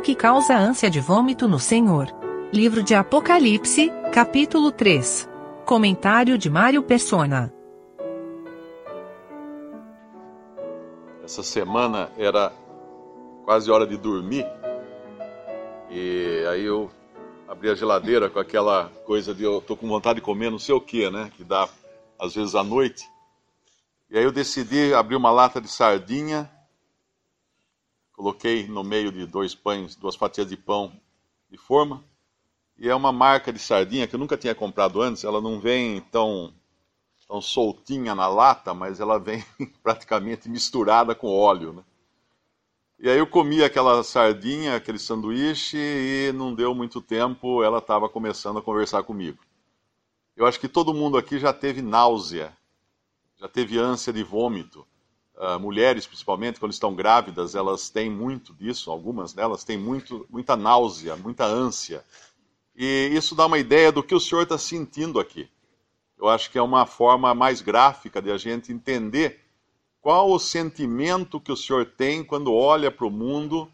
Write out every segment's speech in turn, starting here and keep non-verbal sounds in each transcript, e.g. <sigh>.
o que causa ânsia de vômito no Senhor. Livro de Apocalipse, capítulo 3. Comentário de Mário Persona. Essa semana era quase hora de dormir. E aí eu abri a geladeira com aquela coisa de eu tô com vontade de comer não sei o que, né? Que dá às vezes à noite. E aí eu decidi abrir uma lata de sardinha, coloquei no meio de dois pães, duas fatias de pão de forma. E é uma marca de sardinha que eu nunca tinha comprado antes. Ela não vem tão, tão soltinha na lata, mas ela vem <laughs> praticamente misturada com óleo. Né? E aí eu comi aquela sardinha, aquele sanduíche, e não deu muito tempo, ela estava começando a conversar comigo. Eu acho que todo mundo aqui já teve náusea já teve ânsia de vômito. Uh, mulheres, principalmente, quando estão grávidas, elas têm muito disso, algumas delas têm muito, muita náusea, muita ânsia. E isso dá uma ideia do que o senhor está sentindo aqui. Eu acho que é uma forma mais gráfica de a gente entender qual o sentimento que o senhor tem quando olha para o mundo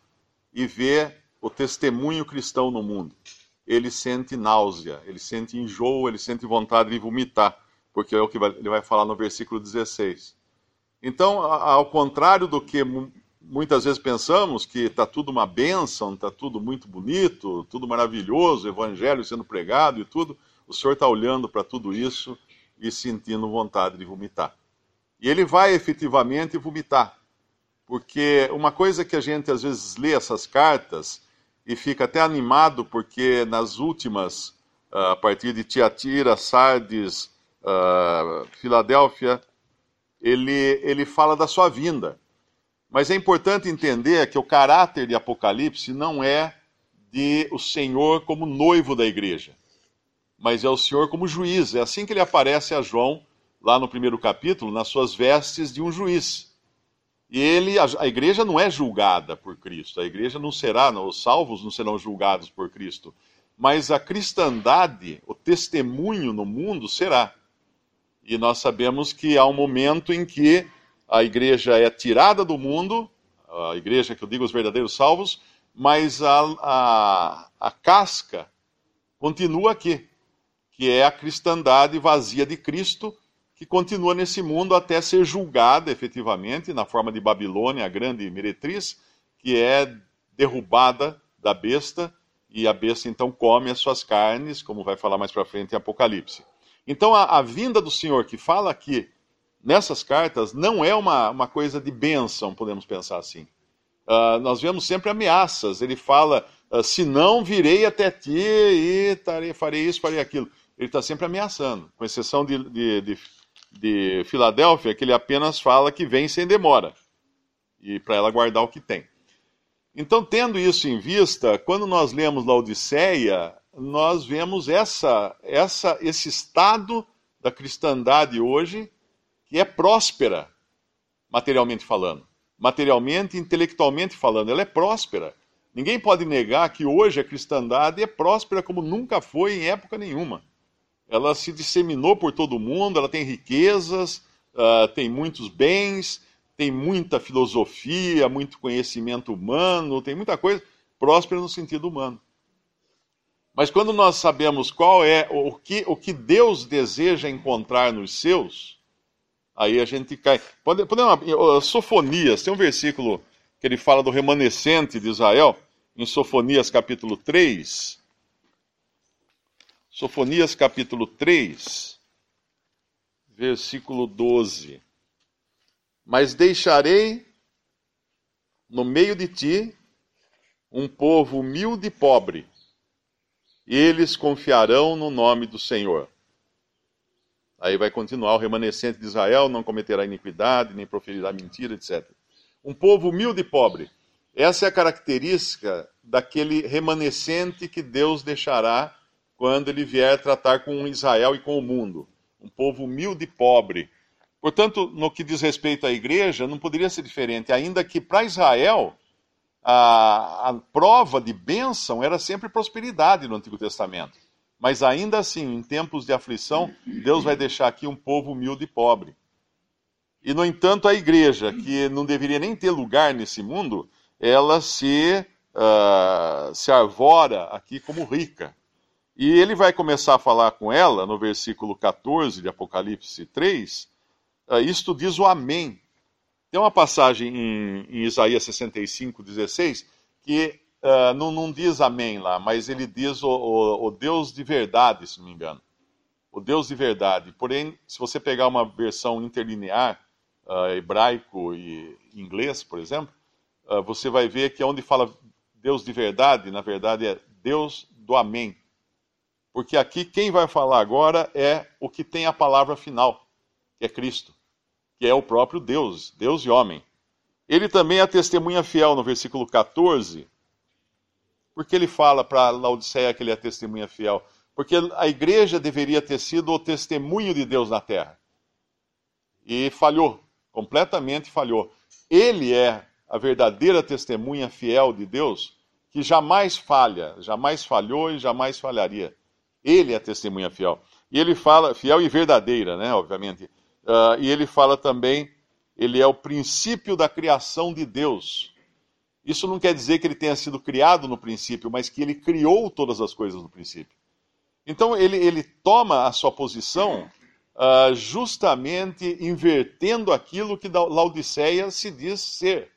e vê o testemunho cristão no mundo. Ele sente náusea, ele sente enjoo, ele sente vontade de vomitar porque é o que ele vai falar no versículo 16. Então, ao contrário do que muitas vezes pensamos, que está tudo uma bênção, está tudo muito bonito, tudo maravilhoso, evangelho sendo pregado e tudo, o Senhor está olhando para tudo isso e sentindo vontade de vomitar. E ele vai efetivamente vomitar. Porque uma coisa que a gente às vezes lê essas cartas e fica até animado, porque nas últimas, ah, a partir de Tiatira, Sardes, uh, Filadélfia, ele, ele fala da sua vinda. Mas é importante entender que o caráter de Apocalipse não é de o Senhor como noivo da igreja, mas é o Senhor como juiz. É assim que ele aparece a João, lá no primeiro capítulo, nas suas vestes de um juiz. E ele, a, a igreja não é julgada por Cristo, a igreja não será, não, os salvos não serão julgados por Cristo, mas a cristandade, o testemunho no mundo será. E nós sabemos que há um momento em que a igreja é tirada do mundo, a igreja que eu digo os verdadeiros salvos, mas a, a, a casca continua aqui, que é a cristandade vazia de Cristo, que continua nesse mundo até ser julgada efetivamente na forma de Babilônia, a grande meretriz, que é derrubada da besta, e a besta então come as suas carnes, como vai falar mais para frente em Apocalipse. Então, a, a, vinda do Senhor que fala aqui nessas cartas não é uma, uma coisa de bênção, podemos pensar assim. Uh, nós vemos sempre ameaças. Ele fala: uh, se não virei até ti e tarei, farei isso, farei aquilo. Ele está sempre ameaçando, com exceção de, de, de, de Filadélfia, que ele apenas fala que vem sem demora e para ela guardar o que tem. Então, tendo isso em vista, quando nós lemos Laodiceia, nós vemos essa, essa, esse estado da cristandade hoje que é próspera, materialmente falando. Materialmente, intelectualmente falando, ela é próspera. Ninguém pode negar que hoje a cristandade é próspera como nunca foi em época nenhuma. Ela se disseminou por todo o mundo, ela tem riquezas, uh, tem muitos bens, tem muita filosofia, muito conhecimento humano, tem muita coisa próspera no sentido humano. Mas quando nós sabemos qual é o que, o que Deus deseja encontrar nos seus, aí a gente cai. Podemos, Sofonias, tem um versículo que ele fala do remanescente de Israel, em Sofonias capítulo 3. Sofonias capítulo 3, versículo 12. Mas deixarei no meio de ti um povo humilde e pobre eles confiarão no nome do Senhor. Aí vai continuar: o remanescente de Israel não cometerá iniquidade, nem proferirá mentira, etc. Um povo humilde e pobre. Essa é a característica daquele remanescente que Deus deixará quando ele vier tratar com Israel e com o mundo. Um povo humilde e pobre. Portanto, no que diz respeito à igreja, não poderia ser diferente, ainda que para Israel a, a prova de bênção era sempre prosperidade no Antigo Testamento. Mas ainda assim, em tempos de aflição, Deus vai deixar aqui um povo humilde e pobre. E, no entanto, a igreja, que não deveria nem ter lugar nesse mundo, ela se uh, se arvora aqui como rica. E ele vai começar a falar com ela no versículo 14 de Apocalipse 3. Uh, isto diz o Amém. Tem uma passagem em, em Isaías 65, 16, que uh, não, não, diz Amém lá, mas ele diz o, o, o Deus de verdade, se não me engano o Deus de verdade. Porém, se você pegar uma versão interlinear, uh, hebraico e inglês, por exemplo, uh, você vai ver que onde fala Deus de verdade, na verdade é Deus do Amém. Porque aqui quem vai falar agora é o que tem a palavra final, que é Cristo, que é o próprio Deus, Deus e homem. Ele também é a testemunha fiel no versículo 14, porque ele fala para Laodiceia que ele é testemunha fiel porque a igreja deveria ter sido o testemunho de Deus na terra. E falhou, completamente falhou. Ele é a verdadeira testemunha fiel de Deus, que jamais falha, jamais falhou e jamais falharia. Ele é a testemunha fiel. E ele fala, fiel e verdadeira, né, obviamente. Uh, e ele fala também, ele é o princípio da criação de Deus. Isso não quer dizer que ele tenha sido criado no princípio, mas que ele criou todas as coisas no princípio. Então ele, ele toma a sua posição uh, justamente invertendo aquilo que Laodiceia se diz ser.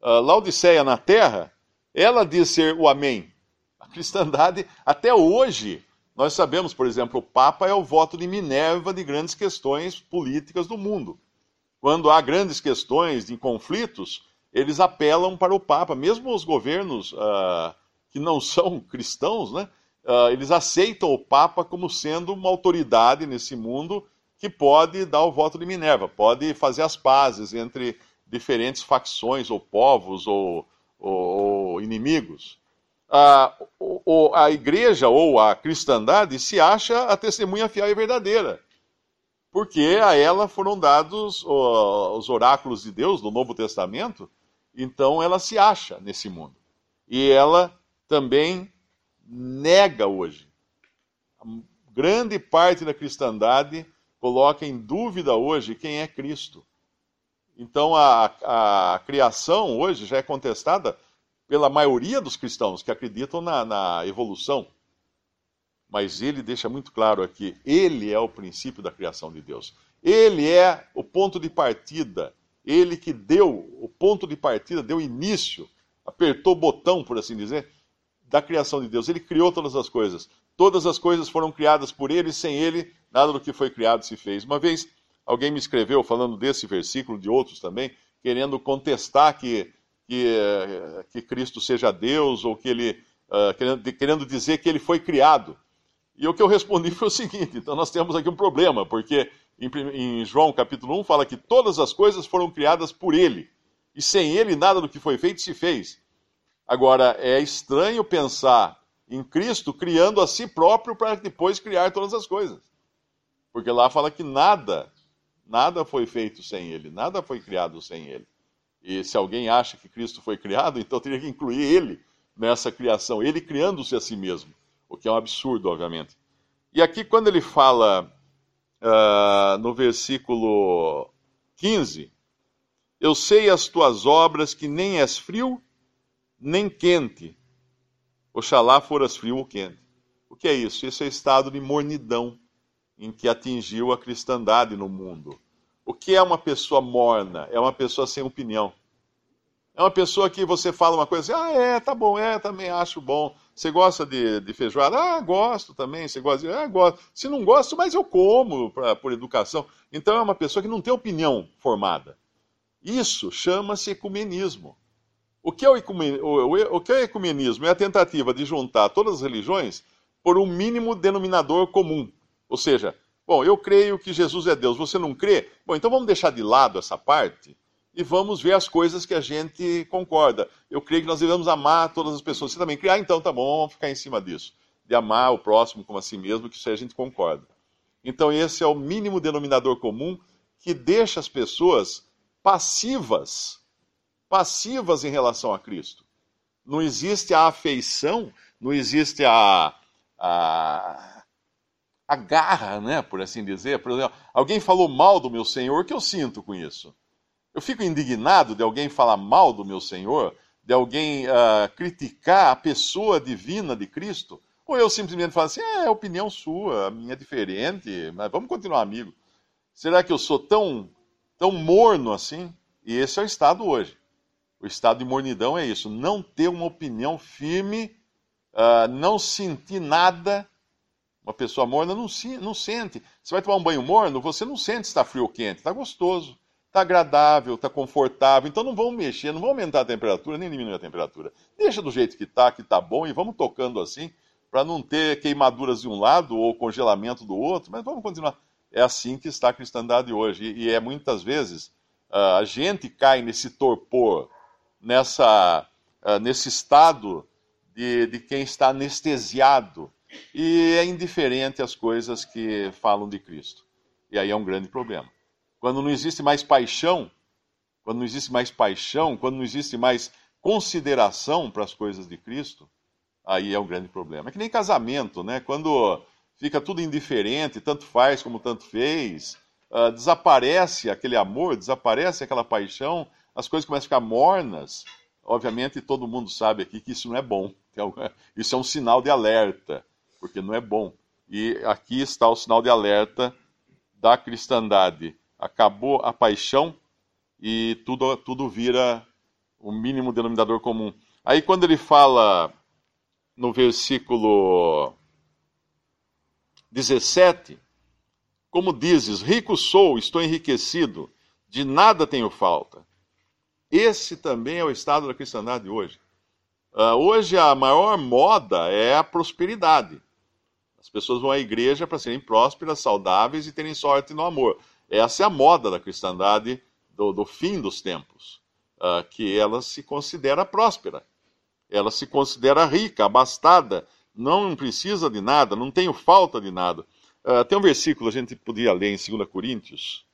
Uh, Laodiceia na terra, ela diz ser o Amém. A cristandade, até hoje, nós sabemos, por exemplo, o Papa é o voto de Minerva de grandes questões políticas do mundo. Quando há grandes questões de conflitos, eles apelam para o Papa, mesmo os governos uh, que não <laughs> são cristãos, né? uh, eles aceitam o Papa como sendo uma autoridade nesse mundo que pode dar o voto de Minerva, pode fazer as pazes entre diferentes facções ou povos ou, ou, ou inimigos. Uh, a igreja ou a cristandade se acha a testemunha fiel e verdadeira, porque a ela foram dados os oráculos de Deus no Novo Testamento, então ela se acha nesse mundo. E ela também nega hoje. A grande parte da cristandade coloca em dúvida hoje quem é Cristo. Então a, a criação hoje já é contestada pela maioria dos cristãos que acreditam na, na evolução. Mas ele deixa muito claro aqui: ele é o princípio da criação de Deus. Ele é o ponto de partida. Ele que deu o ponto de partida, deu início, apertou o botão, por assim dizer, da criação de Deus. Ele criou todas as coisas. Todas as coisas foram criadas por ele, sem ele, nada do que foi criado se fez. Uma vez, alguém me escreveu, falando desse versículo, de outros também, querendo contestar que, que, eh, que Cristo seja Deus, ou que ele. Uh, querendo, querendo dizer que ele foi criado. E o que eu respondi <laughs> foi o seguinte: então nós temos aqui um problema, porque em, em João capítulo 1 fala que todas as coisas foram criadas por ele, e sem ele nada do que foi feito se fez. Agora, é estranho pensar em Cristo criando a si próprio para depois criar todas as coisas. Porque lá fala que nada, nada foi feito sem ele, nada foi criado sem ele. E se alguém acha que Cristo foi criado, então teria que incluir ele nessa criação, ele criando-se a si mesmo, o que é um absurdo, obviamente. E aqui, quando ele fala uh, no versículo 15: Eu sei as tuas obras, que nem és frio nem quente. Oxalá foras frio ou quente. O que é isso? Isso é estado de mornidão em que atingiu a cristandade no mundo. O que é uma pessoa morna? É uma pessoa sem opinião. É uma pessoa que você fala uma coisa assim, ah, é, tá bom, é, também acho bom. Você gosta de, de feijoada? Ah, gosto também. Você gosta de. Ah, gosto. Se não gosto, mas eu como pra, por educação. Então é uma pessoa que não tem opinião formada. Isso chama-se ecumenismo. O que, é o, o, o que é o ecumenismo? É a tentativa de juntar todas as religiões por um mínimo denominador comum. Ou seja, bom, eu creio que Jesus é Deus, você não crê? Bom, então vamos deixar de lado essa parte e vamos ver as coisas que a gente concorda. Eu creio que nós devemos amar todas as pessoas. Você também crê? Ah, então tá bom, vamos ficar em cima disso. De amar o próximo como a si mesmo, que isso aí a gente concorda. Então esse é o mínimo denominador comum que deixa as pessoas passivas passivas em relação a Cristo. Não existe a afeição, não existe a, a, a garra, né, por assim dizer. Por exemplo, alguém falou mal do meu Senhor, o que eu sinto com isso? Eu fico indignado de alguém falar mal do meu Senhor, de alguém uh, criticar a pessoa divina de Cristo, ou eu simplesmente falo assim, é, é opinião sua, a minha é diferente, mas vamos continuar amigo. Será que eu sou tão, tão morno assim? E esse é o estado hoje. O estado de mornidão é isso, não ter uma opinião firme, uh, não sentir nada. Uma pessoa morna não, não sente. Você vai tomar um banho morno, você não sente se está frio ou quente, está gostoso está agradável, está confortável. Então não vamos mexer, não vamos aumentar a temperatura, nem diminuir a temperatura. Deixa do jeito que está, que está bom, e vamos tocando assim, para não ter queimaduras de um lado ou congelamento do outro, mas vamos continuar. É assim que está a cristandade hoje. E, é muitas vezes uh, a gente cai nesse torpor, nessa, uh, nesse estado de, de quem está anestesiado e é indiferente às coisas que falam de Cristo. E aí é um grande problema. Quando não existe mais paixão, quando não existe mais paixão, quando não existe mais consideração para as coisas de Cristo, aí é um grande problema. É que nem casamento, né? Quando fica tudo indiferente, tanto faz como tanto fez, uh, desaparece aquele amor, desaparece aquela paixão, as coisas começam a ficar mornas. Obviamente, todo mundo sabe aqui que isso não é bom. <laughs> Isso é um sinal de alerta, porque não é bom. E aqui está o sinal de alerta da cristandade acabou a paixão e tudo, tudo vira o mínimo denominador comum. Aí quando ele fala no versículo 17, como dizes, rico sou, estou enriquecido, de nada tenho falta. Esse também é o estado da cristandade hoje. Uh, hoje a maior moda é a prosperidade. As pessoas vão à igreja para serem prósperas, saudáveis e terem sorte no amor. Essa é a moda da cristandade do, do fim dos tempos, uh, que ela se considera próspera, ela se considera rica, abastada, não precisa de nada, não tenho falta de nada. Uh, tem um versículo a gente podia ler em 2 Coríntios.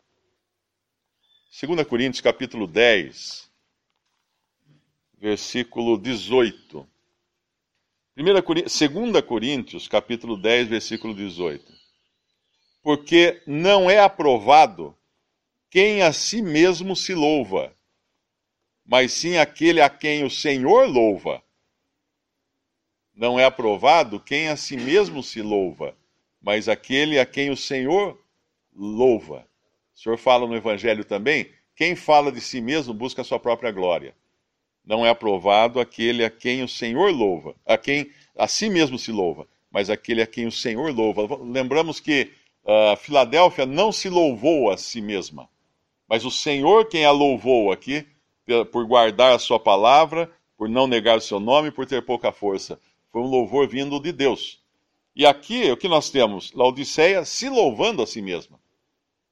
2 Coríntios, capítulo 10, versículo 18. 2 Coríntios, capítulo 10, versículo 18 porque não é aprovado quem a si mesmo se louva, mas sim aquele a quem o Senhor louva. Não é aprovado quem a si mesmo se louva, mas aquele a quem o Senhor louva. O Senhor fala no Evangelho também: quem fala de si mesmo busca a sua própria glória. Não é aprovado aquele a quem o Senhor louva, a quem a si mesmo se louva, mas aquele a quem o Senhor louva. Lembramos que uh, Filadélfia não se louvou a si mesma, mas o Senhor quem a louvou aqui, por guardar a sua palavra, por não negar o seu nome, por ter pouca força. Foi um louvor vindo de Deus. E aqui o que nós temos? Laodiceia se louvando a si mesma,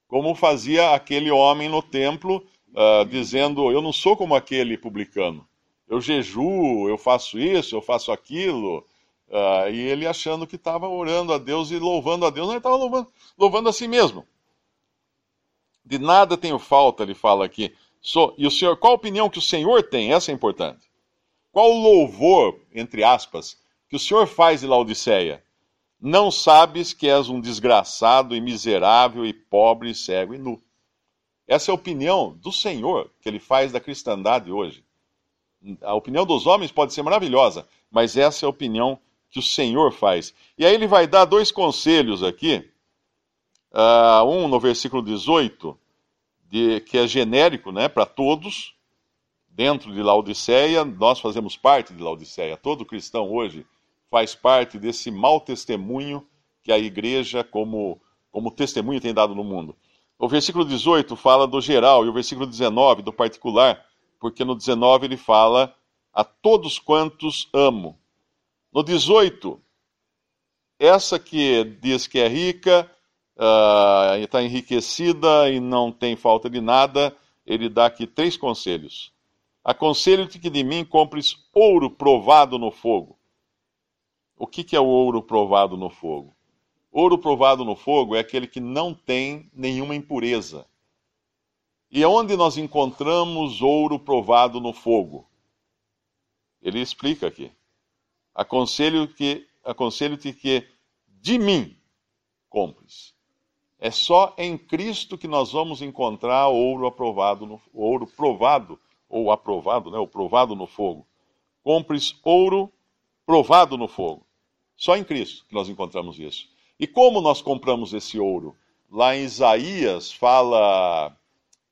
como fazia aquele homem no templo, uh, dizendo: Eu não sou como aquele publicano. Eu jejuo, eu faço isso, eu faço aquilo, Uh, e ele achando que estava orando a Deus e louvando a Deus, não, ele estava louvando, louvando a si mesmo. De nada tenho falta, ele fala aqui. E o Senhor, qual a opinião que o Senhor tem? Essa é importante. Qual o louvor, entre aspas, que o Senhor faz de Laodiceia? Não sabes que és um desgraçado e miserável e pobre, cego e nu. Essa é a opinião do Senhor que ele faz da cristandade hoje. A opinião dos homens pode ser maravilhosa, mas essa é a opinião que o Senhor faz. E aí ele vai dar dois conselhos aqui. Uh, um no versículo 18, de, que é genérico né, para todos, dentro de Laodiceia, nós fazemos parte de Laodiceia. Todo cristão hoje faz parte desse mau testemunho que a igreja, como, como testemunho, tem dado no mundo. O versículo 18 fala do geral e o versículo 19 do particular, porque no 19 ele fala a todos quantos amo. No 18, essa que diz que é rica, uh, está enriquecida e não tem falta de nada, ele dá aqui três conselhos. Aconselho-te que de mim compres ouro provado no fogo. O que, que é o ouro provado no fogo? Ouro provado no fogo é aquele que não tem nenhuma impureza. E onde nós encontramos ouro provado no fogo? Ele explica aqui. Aconselho que aconselho-te que de mim compres. É só em Cristo que nós vamos encontrar ouro aprovado, no, ouro provado ou aprovado, né? Provado no fogo. Compres ouro provado no fogo. Só em Cristo que nós encontramos isso. E como nós compramos esse ouro? Lá em Isaías fala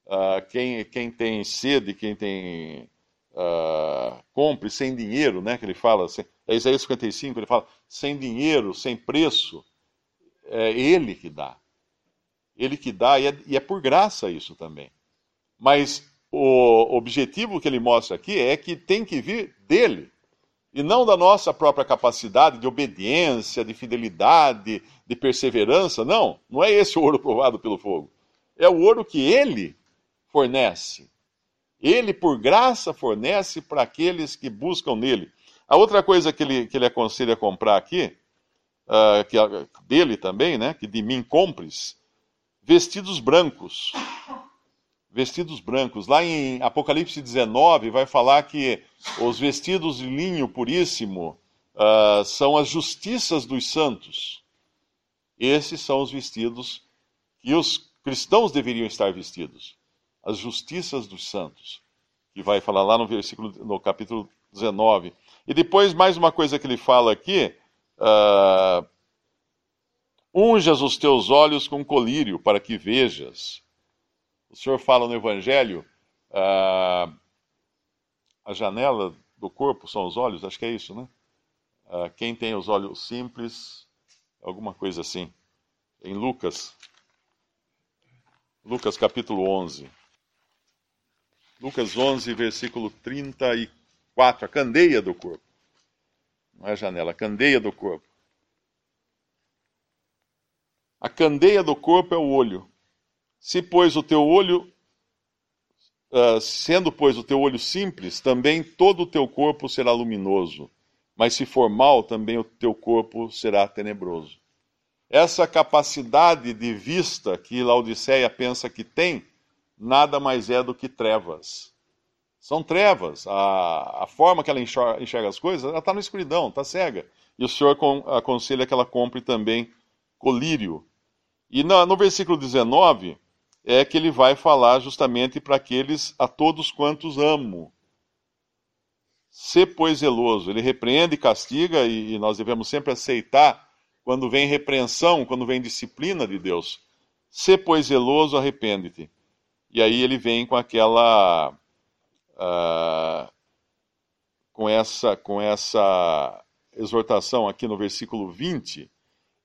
uh, quem, quem tem sede, quem tem. Uh, compre sem dinheiro, né? Que ele fala, é Isaías 55, ele fala, sem dinheiro, sem preço, é ele que dá. Ele que dá, e é, e é por graça isso também. Mas o objetivo que ele mostra aqui é que tem que vir dele e não da nossa própria capacidade de obediência, de fidelidade, de perseverança. Não, não é esse o ouro provado pelo fogo. É o ouro que ele fornece. Ele, por graça, fornece para aqueles que buscam nele. A outra coisa que ele, que ele aconselha a comprar aqui, uh, que, dele também, né, que de mim compres, vestidos brancos. Vestidos brancos. Lá em Apocalipse 19 vai falar que os vestidos de linho puríssimo uh, são as justiças dos santos. Esses são os vestidos que os cristãos deveriam estar vestidos. As justiças dos santos. Que vai falar lá no versículo, no capítulo 19. E depois, mais uma coisa que ele fala aqui. Uh, Unjas os teus olhos com colírio, para que vejas. O Senhor fala no Evangelho. Uh, a janela do corpo são os olhos, acho que é isso, né? Uh, quem tem os olhos simples, alguma coisa assim. Em Lucas, Lucas capítulo 11. Lucas 11, versículo 34, a candeia do corpo. Não é a janela, a candeia do corpo. A candeia do corpo é o olho. Se, pois, o teu olho Uh, sendo, pois, o teu olho simples, também todo o teu corpo será luminoso. Mas se for mal, também o teu corpo será tenebroso. Essa capacidade de vista que Laodiceia pensa que tem, nada mais é do que trevas. São trevas. A, a forma que ela enxerga, enxerga as coisas, ela está na escuridão, está cega. E o Senhor aconselha que ela compre também colírio. E no, no versículo 19 é que ele vai falar justamente para aqueles a todos quantos amo. Se, pois, zeloso. Ele repreende e castiga, e nós devemos sempre aceitar quando vem repreensão, quando vem disciplina de Deus. Se, pois, zeloso, arrepende-te. E aí ele vem com aquela. Uh, com essa, com essa exortação aqui no versículo 20.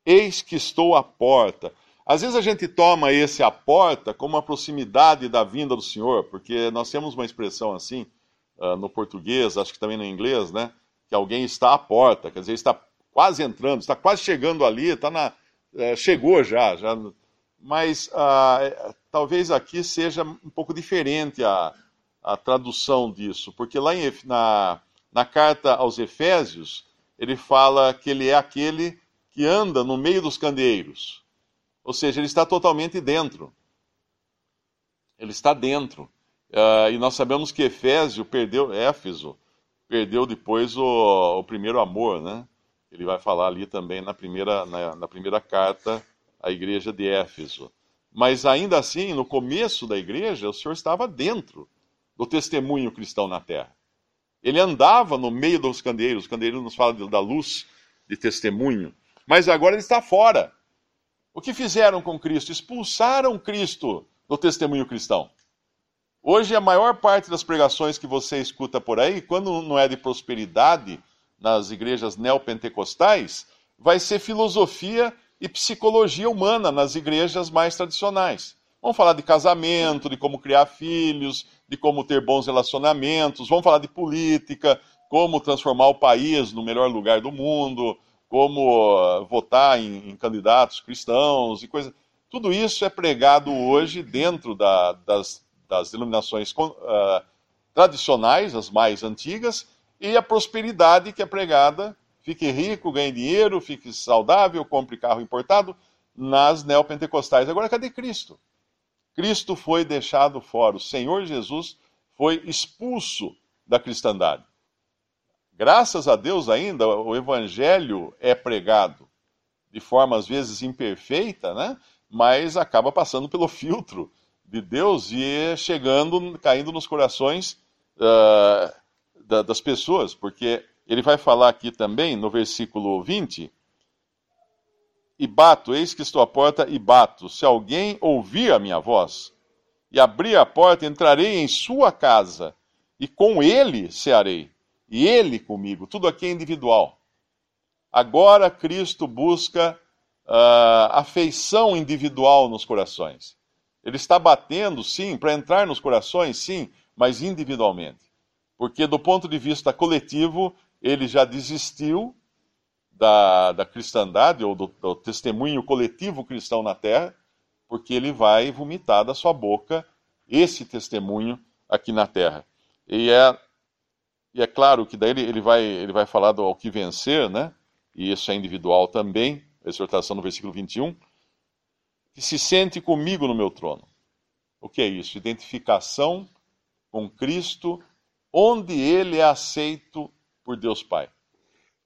Eis que estou à porta. Às vezes a gente toma esse a porta como a proximidade da vinda do Senhor, porque nós temos uma expressão assim uh, no português, acho que também no inglês, né? Que alguém está à porta, quer dizer, está quase entrando, está quase chegando ali, está na, é, chegou já, já. Mas uh, talvez aqui seja um pouco diferente a, a tradução disso, porque lá em, na, na carta aos Efésios ele fala que ele é aquele que anda no meio dos candeeiros. Ou seja, ele está totalmente dentro. Ele está dentro. Uh, e nós sabemos que Efésio perdeu, Éfeso, perdeu depois o, o, primeiro amor, né? Ele vai falar ali também na primeira, na, na primeira carta à igreja de Éfeso. Mas ainda assim, no começo da igreja, o Senhor estava dentro do testemunho cristão na terra. Ele andava no meio dos candeeiros, os candeeiros nos falam da luz de testemunho, mas agora ele está fora. O que fizeram com Cristo? Expulsaram Cristo do testemunho cristão. Hoje, a maior parte das pregações que você escuta por aí, quando não é de prosperidade nas igrejas neopentecostais, vai ser filosofia e psicologia humana nas igrejas mais tradicionais. Vamos falar de casamento, de como criar filhos, de como ter bons relacionamentos, vamos falar de política, como transformar o país no melhor lugar do mundo, como uh, votar em, em, candidatos cristãos e coisas. Tudo isso é pregado hoje dentro da, das, das denominações uh, tradicionais, as mais antigas, e a prosperidade que é pregada, fique rico, ganhe dinheiro, fique saudável, compre carro importado, nas neopentecostais. Agora, cadê Cristo? Cristo foi deixado fora, o Senhor Jesus foi expulso da cristandade. Graças a Deus ainda o evangelho é pregado de forma às vezes imperfeita, né? Mas acaba passando pelo filtro de Deus e chegando, caindo nos corações uh, da, das pessoas, porque ele vai falar aqui também no versículo 20. E bato, eis que estou à porta e bato. Se alguém ouvir a minha voz e abrir a porta, entrarei em sua casa e com ele cearei, e ele comigo. Tudo aqui é individual. Agora Cristo busca uh, afeição individual nos corações. Ele está batendo, sim, para entrar nos corações, sim, mas individualmente. Porque, do ponto de vista coletivo, ele já desistiu da, da cristandade, ou do, do testemunho coletivo cristão na terra, porque ele vai vomitar da sua boca esse testemunho aqui na terra. E é, e é claro que daí ele, ele, vai, ele vai falar do ao que vencer, né? E isso é individual também, a exortação no versículo 21, que se sente comigo no meu trono. O que é isso? Identificação com Cristo, onde ele é aceito por Deus Pai.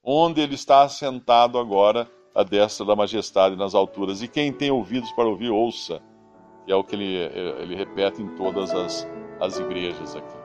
Onde ele está assentado agora à destra da majestade nas alturas. E quem tem ouvidos para ouvir, ouça. É o que ele, ele repete em todas as, as igrejas aqui.